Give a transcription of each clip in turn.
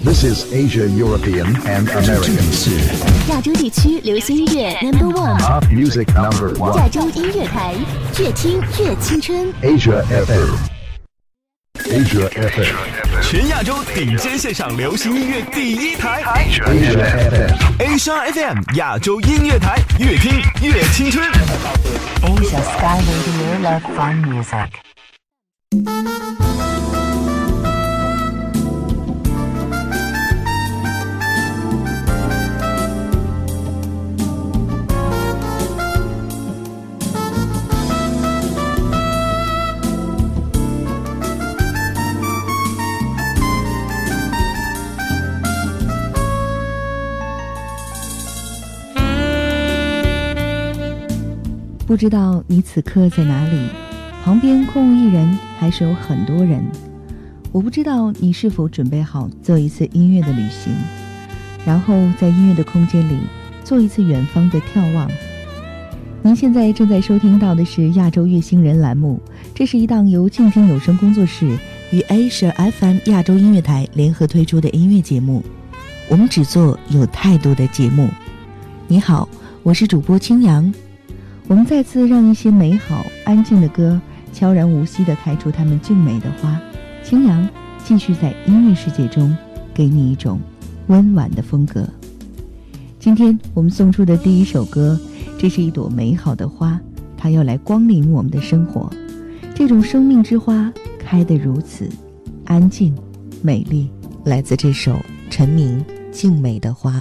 This is Asia, European, and 这 American. 里是亚洲地区流行音乐 Number One，Pop music number 亚 one. 亚洲音乐台，越听越青春。Asia FM. Asia FM. 全亚洲顶尖线上流行音乐第一台 Asia FM. Asia FM 亚洲音乐台，越听越青春。Asia Sky Radio Love Fun Music. 不知道你此刻在哪里，旁边空无一人，还是有很多人。我不知道你是否准备好做一次音乐的旅行，然后在音乐的空间里做一次远方的眺望。您现在正在收听到的是亚洲乐星人栏目，这是一档由静听有声工作室与 Asia FM 亚洲音乐台联合推出的音乐节目。我们只做有态度的节目。你好，我是主播青阳。我们再次让一些美好、安静的歌悄然无息地开出它们俊美的花。青扬继续在音乐世界中给你一种温婉的风格。今天我们送出的第一首歌，这是一朵美好的花，它要来光临我们的生活。这种生命之花开得如此安静、美丽，来自这首陈明《静美的花》。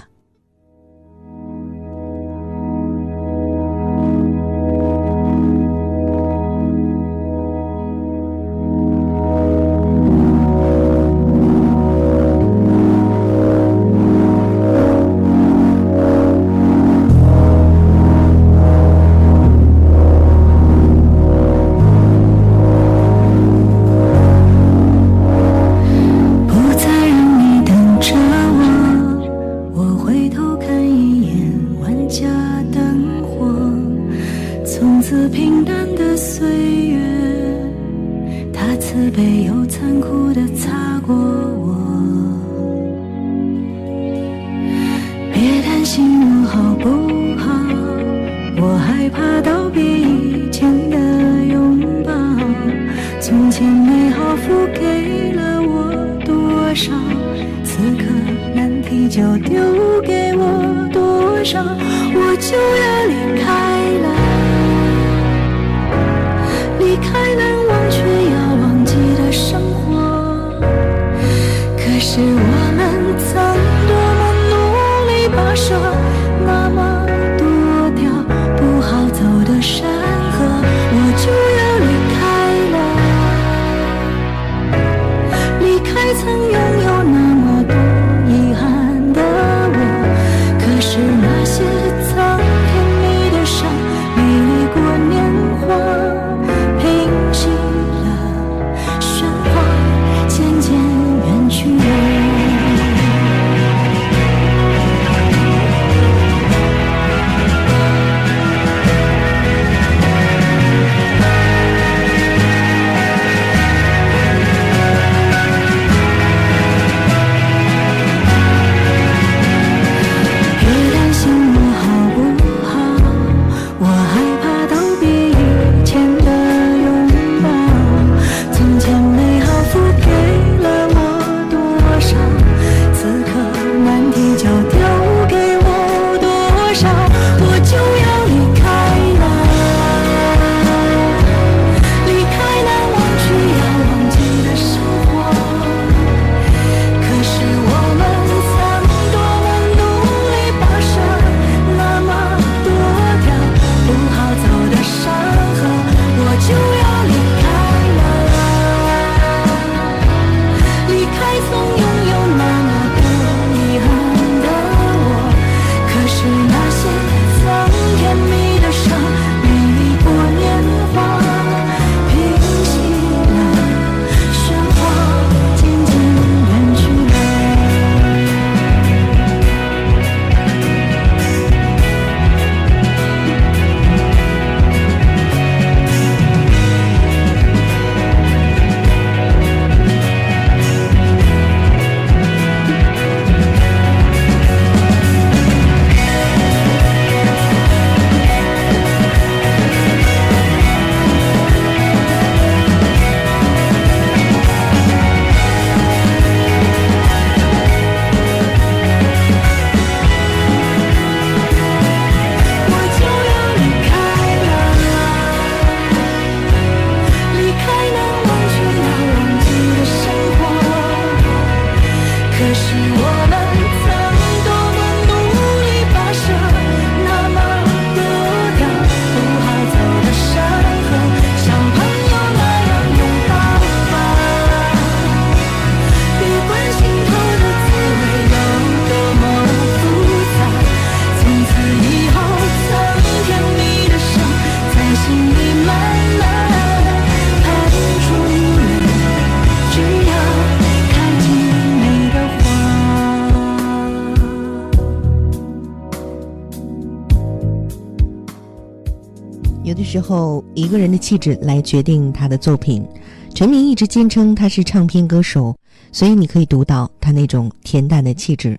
候，一个人的气质来决定他的作品。陈明一直坚称他是唱片歌手，所以你可以读到他那种恬淡的气质。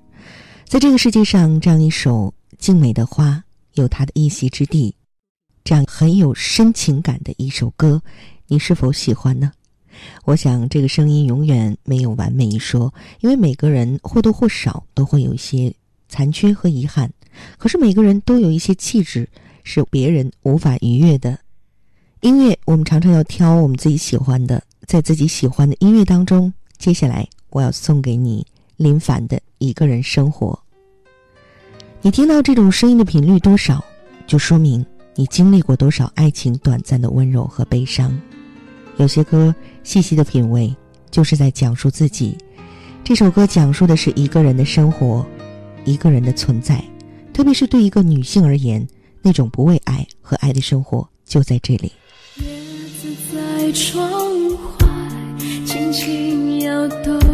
在这个世界上，这样一首静美的花有他的一席之地，这样很有深情感的一首歌，你是否喜欢呢？我想，这个声音永远没有完美一说，因为每个人或多或少都会有一些残缺和遗憾。可是每个人都有一些气质是别人无法逾越的。音乐，我们常常要挑我们自己喜欢的，在自己喜欢的音乐当中，接下来我要送给你。林凡的一个人生活，你听到这种声音的频率多少，就说明你经历过多少爱情短暂的温柔和悲伤。有些歌细细的品味，就是在讲述自己。这首歌讲述的是一个人的生活，一个人的存在，特别是对一个女性而言，那种不为爱和爱的生活就在这里。叶子在窗外轻轻摇动。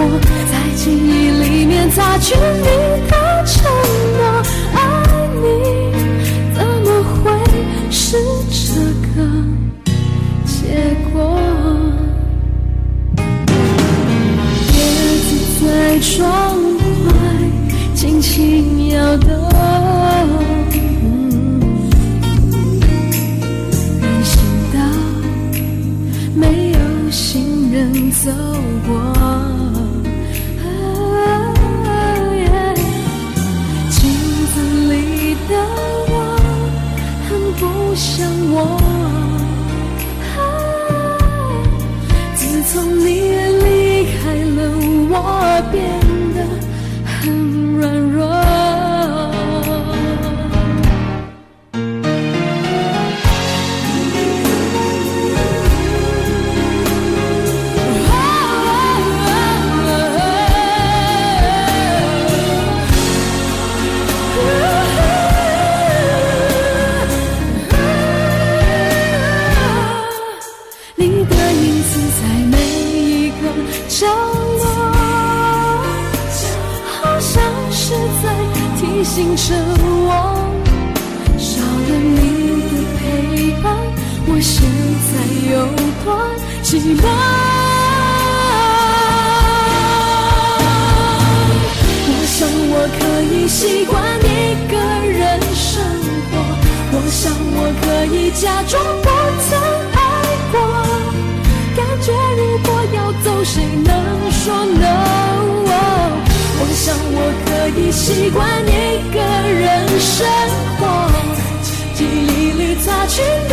生活，在记忆里面擦去你的承诺。爱你怎么会是这个结果？叶子在窗外轻轻摇动。人行道没有行人走过，you.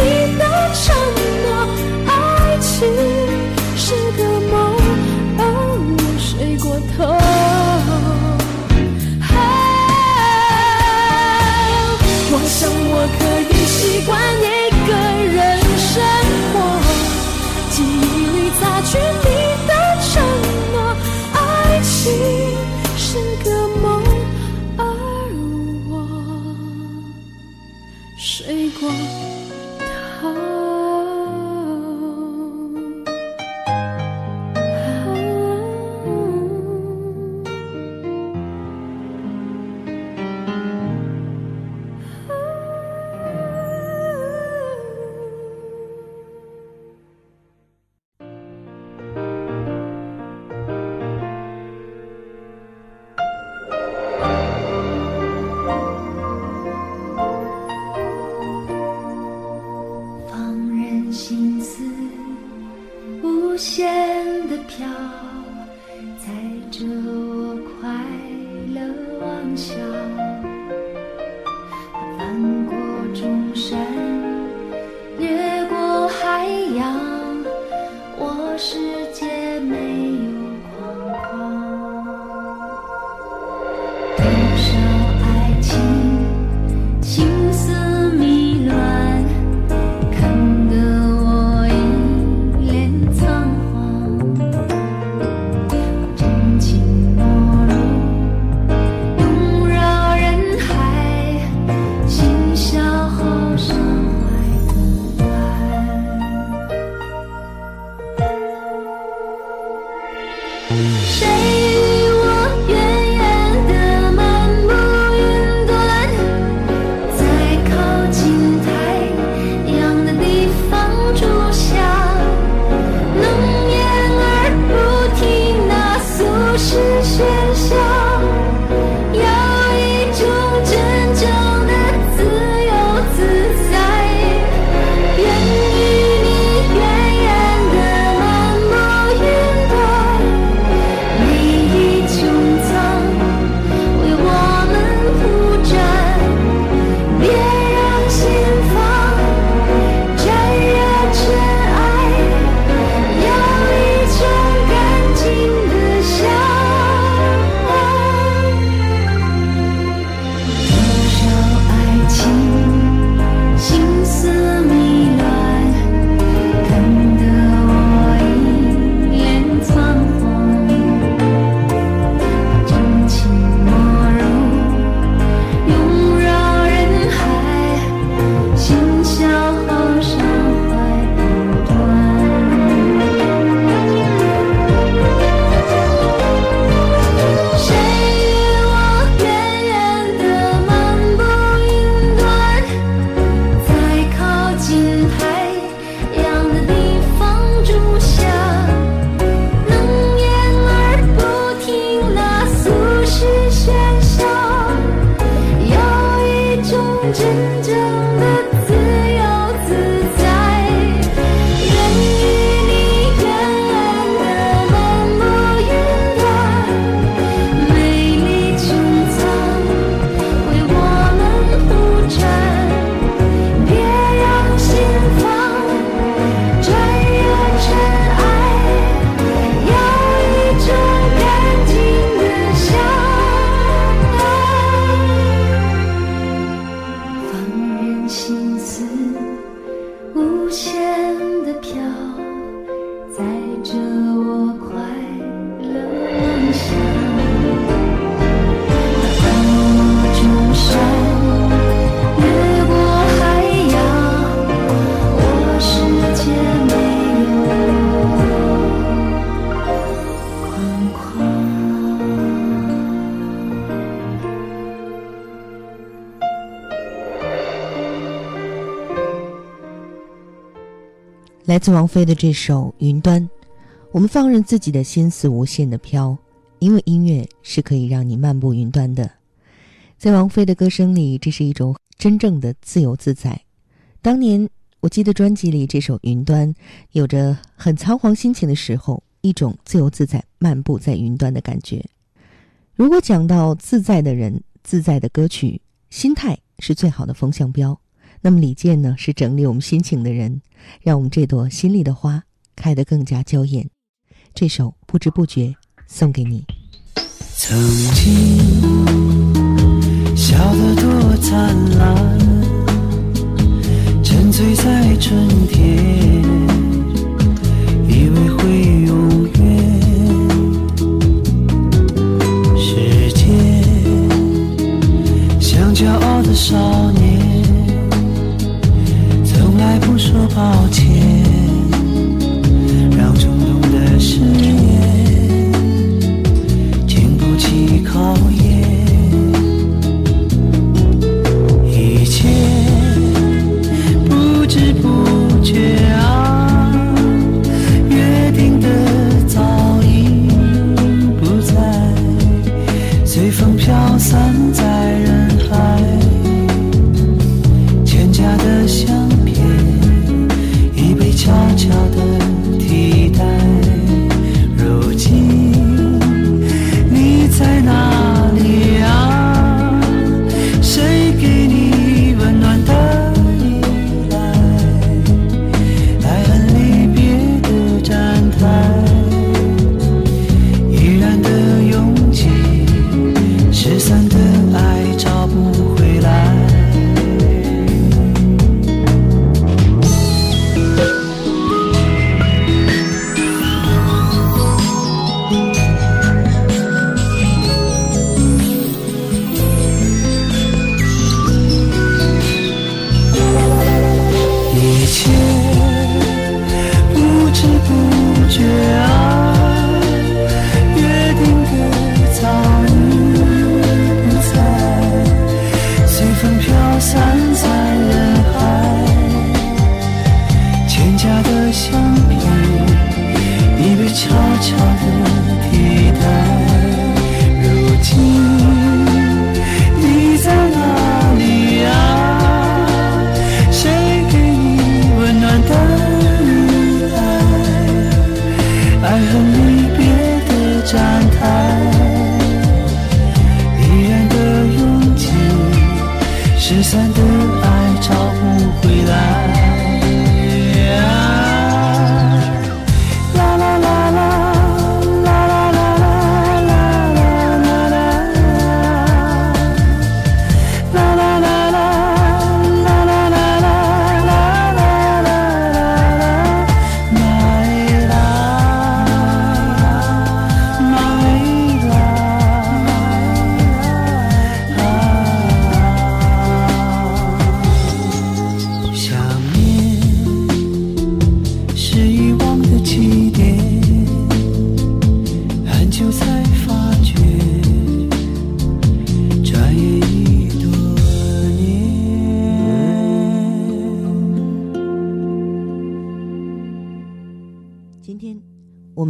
太阳，我是来自王菲的这首《云端》，我们放任自己的心思无限的飘，因为音乐是可以让你漫步云端的。在王菲的歌声里，这是一种真正的自由自在。当年我记得专辑里这首《云端》有着很仓皇心情的时候，一种自由自在漫步在云端的感觉。如果讲到自在的人、自在的歌曲，心态是最好的风向标。那么李健呢，是整理我们心情的人，让我们这朵心里的花开得更加娇艳。这首不知不觉送给你。曾经笑得多灿烂，沉醉在春天，以为会永远。时间像骄傲的少年，说抱歉，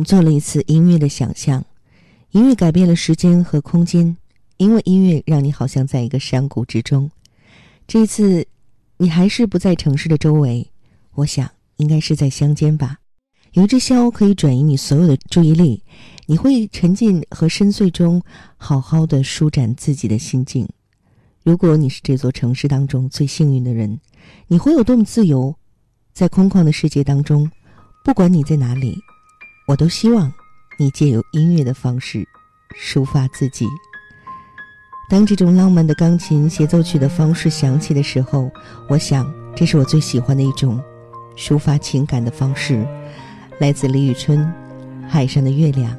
做了一次音乐的想象，音乐改变了时间和空间，因为音乐让你好像在一个山谷之中。这一次，你还是不在城市的周围，我想应该是在乡间吧。有一只箫可以转移你所有的注意力，你会沉浸和深邃中，好好的舒展自己的心境。如果你是这座城市当中最幸运的人，你会有多么自由？在空旷的世界当中，不管你在哪里，我都希望你借由音乐的方式抒发自己。当这种浪漫的钢琴协奏曲的方式响起的时候，我想这是我最喜欢的一种抒发情感的方式，来自李宇春《海上的月亮》。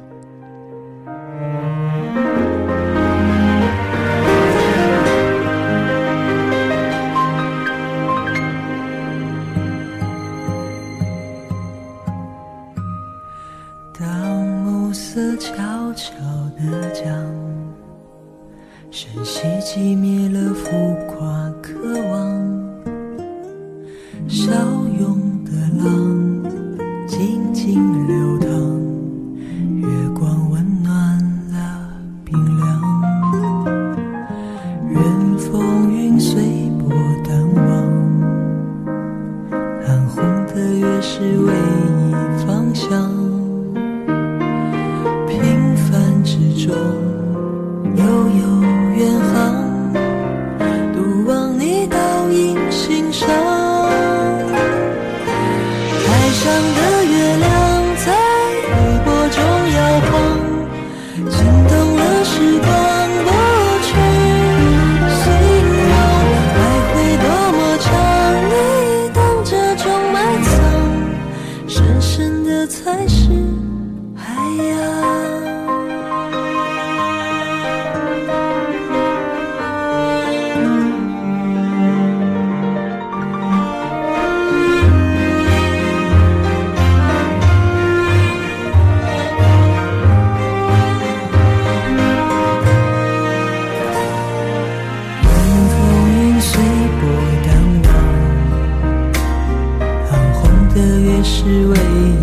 的越是唯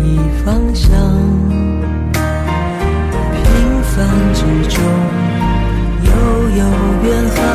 一方向。平凡之中又有远方，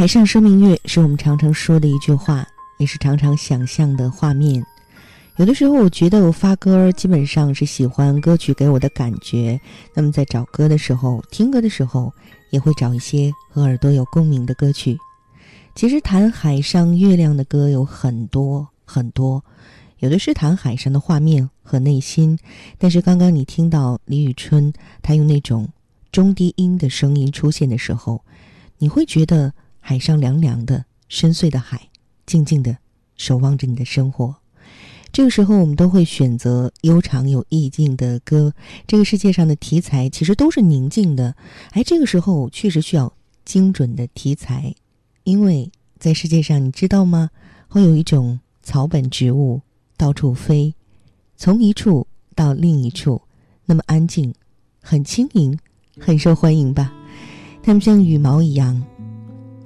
海上生明月是我们常常说的一句话，也是常常想象的画面。有的时候，我觉得我发歌基本上是喜欢歌曲给我的感觉。那么在找歌的时候，听歌的时候，也会找一些和耳朵有共鸣的歌曲。其实谈海上月亮的歌有很多很多，有的是谈海上的画面和内心。但是刚刚你听到李宇春她用那种中低音的声音出现的时候，你会觉得海上凉凉的、深邃的海，静静的守望着你的生活。这个时候，我们都会选择悠长有意境的歌。这个世界上的题材其实都是宁静的，哎，这个时候确实需要精准的题材，因为在世界上，你知道吗？会有一种草本植物到处飞，从一处到另一处，那么安静，很轻盈，很受欢迎吧？它们像羽毛一样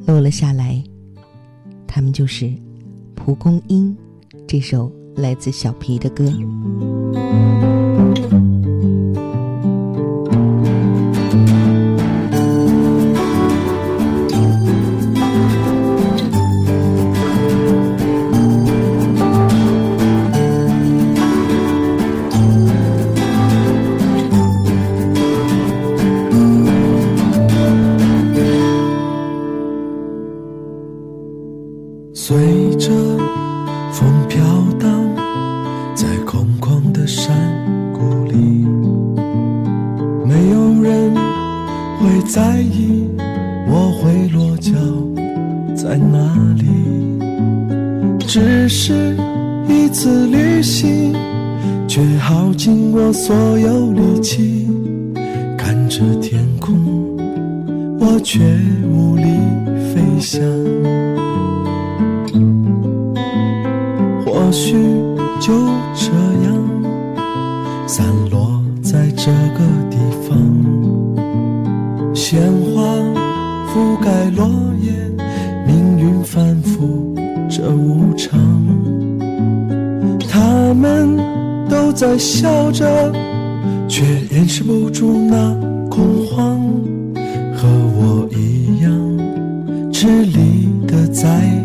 落了下来，他们就是蒲公英。这首。来自小皮的歌。鲜花覆盖落叶，命运反复这无常。他们。都在笑着，却掩饰不住那恐慌，和我一样，吃力的在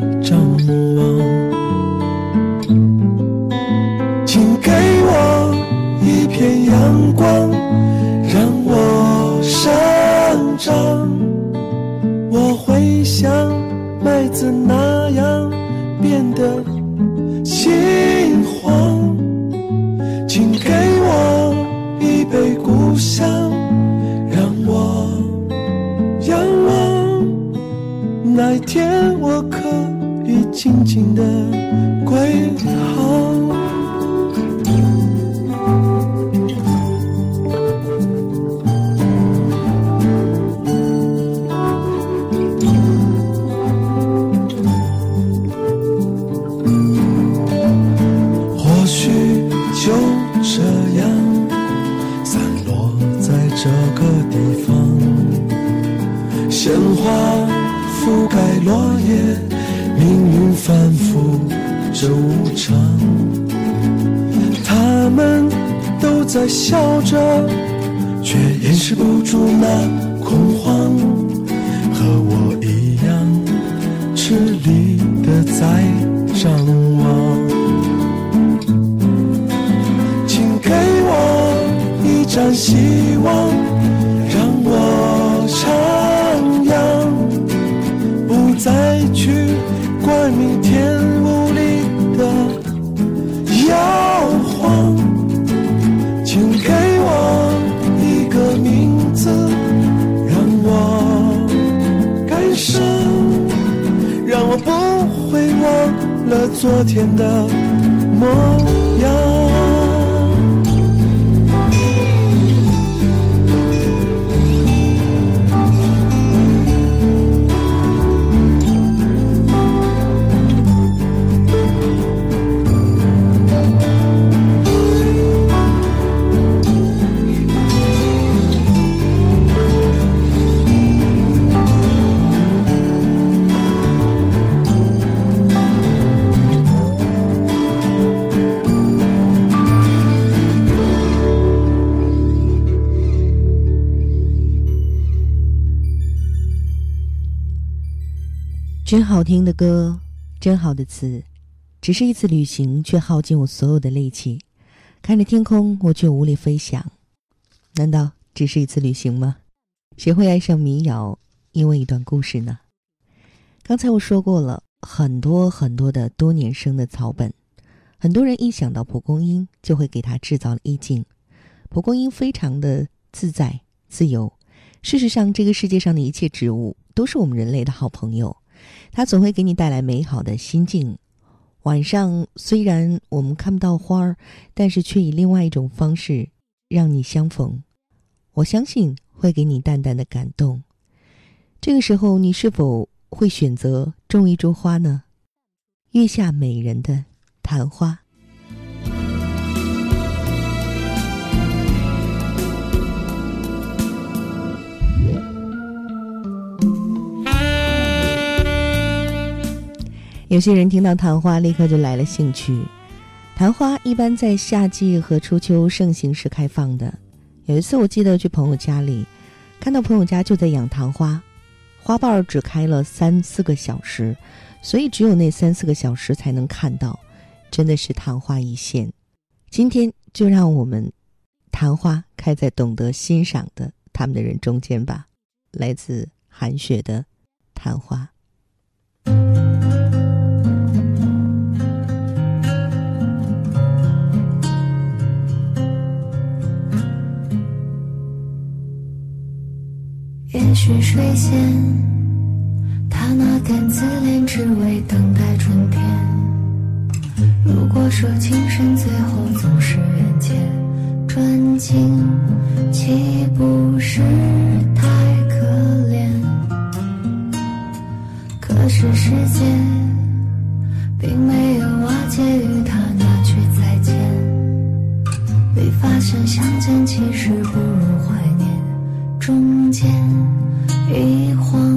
不会忘了昨天的模样。真好听的歌，真好的词，只是一次旅行，却耗尽我所有的力气。看着天空，我却无力飞翔。难道只是一次旅行吗？谁会爱上民谣？因为一段故事呢？刚才我说过了很多很多的多年生的草本，很多人一想到蒲公英，就会给它制造了意境。蒲公英非常的自在自由。事实上，这个世界上的一切植物都是我们人类的好朋友，它总会给你带来美好的心境。晚上虽然我们看不到花儿，但是却以另外一种方式让你相逢。我相信会给你淡淡的感动。这个时候，你是否会选择种一株花呢？月下美人的昙花。有些人听到昙花，立刻就来了兴趣。昙花一般在夏季和初秋盛行时开放的。有一次，我记得去朋友家里，看到朋友家就在养昙花，花瓣只开了三四个小时，所以只有那三四个小时才能看到，真的是昙花一现。今天就让我们，昙花开在懂得欣赏的他们的人中间吧。来自韩雪的《昙花》。也许水仙，他那点自恋，只为等待春天。如果说情深，最后总是缘浅，专情岂不是太可怜？可是世界并没有瓦解于他那句再见，被发现相见其实不如怀念。中间一晃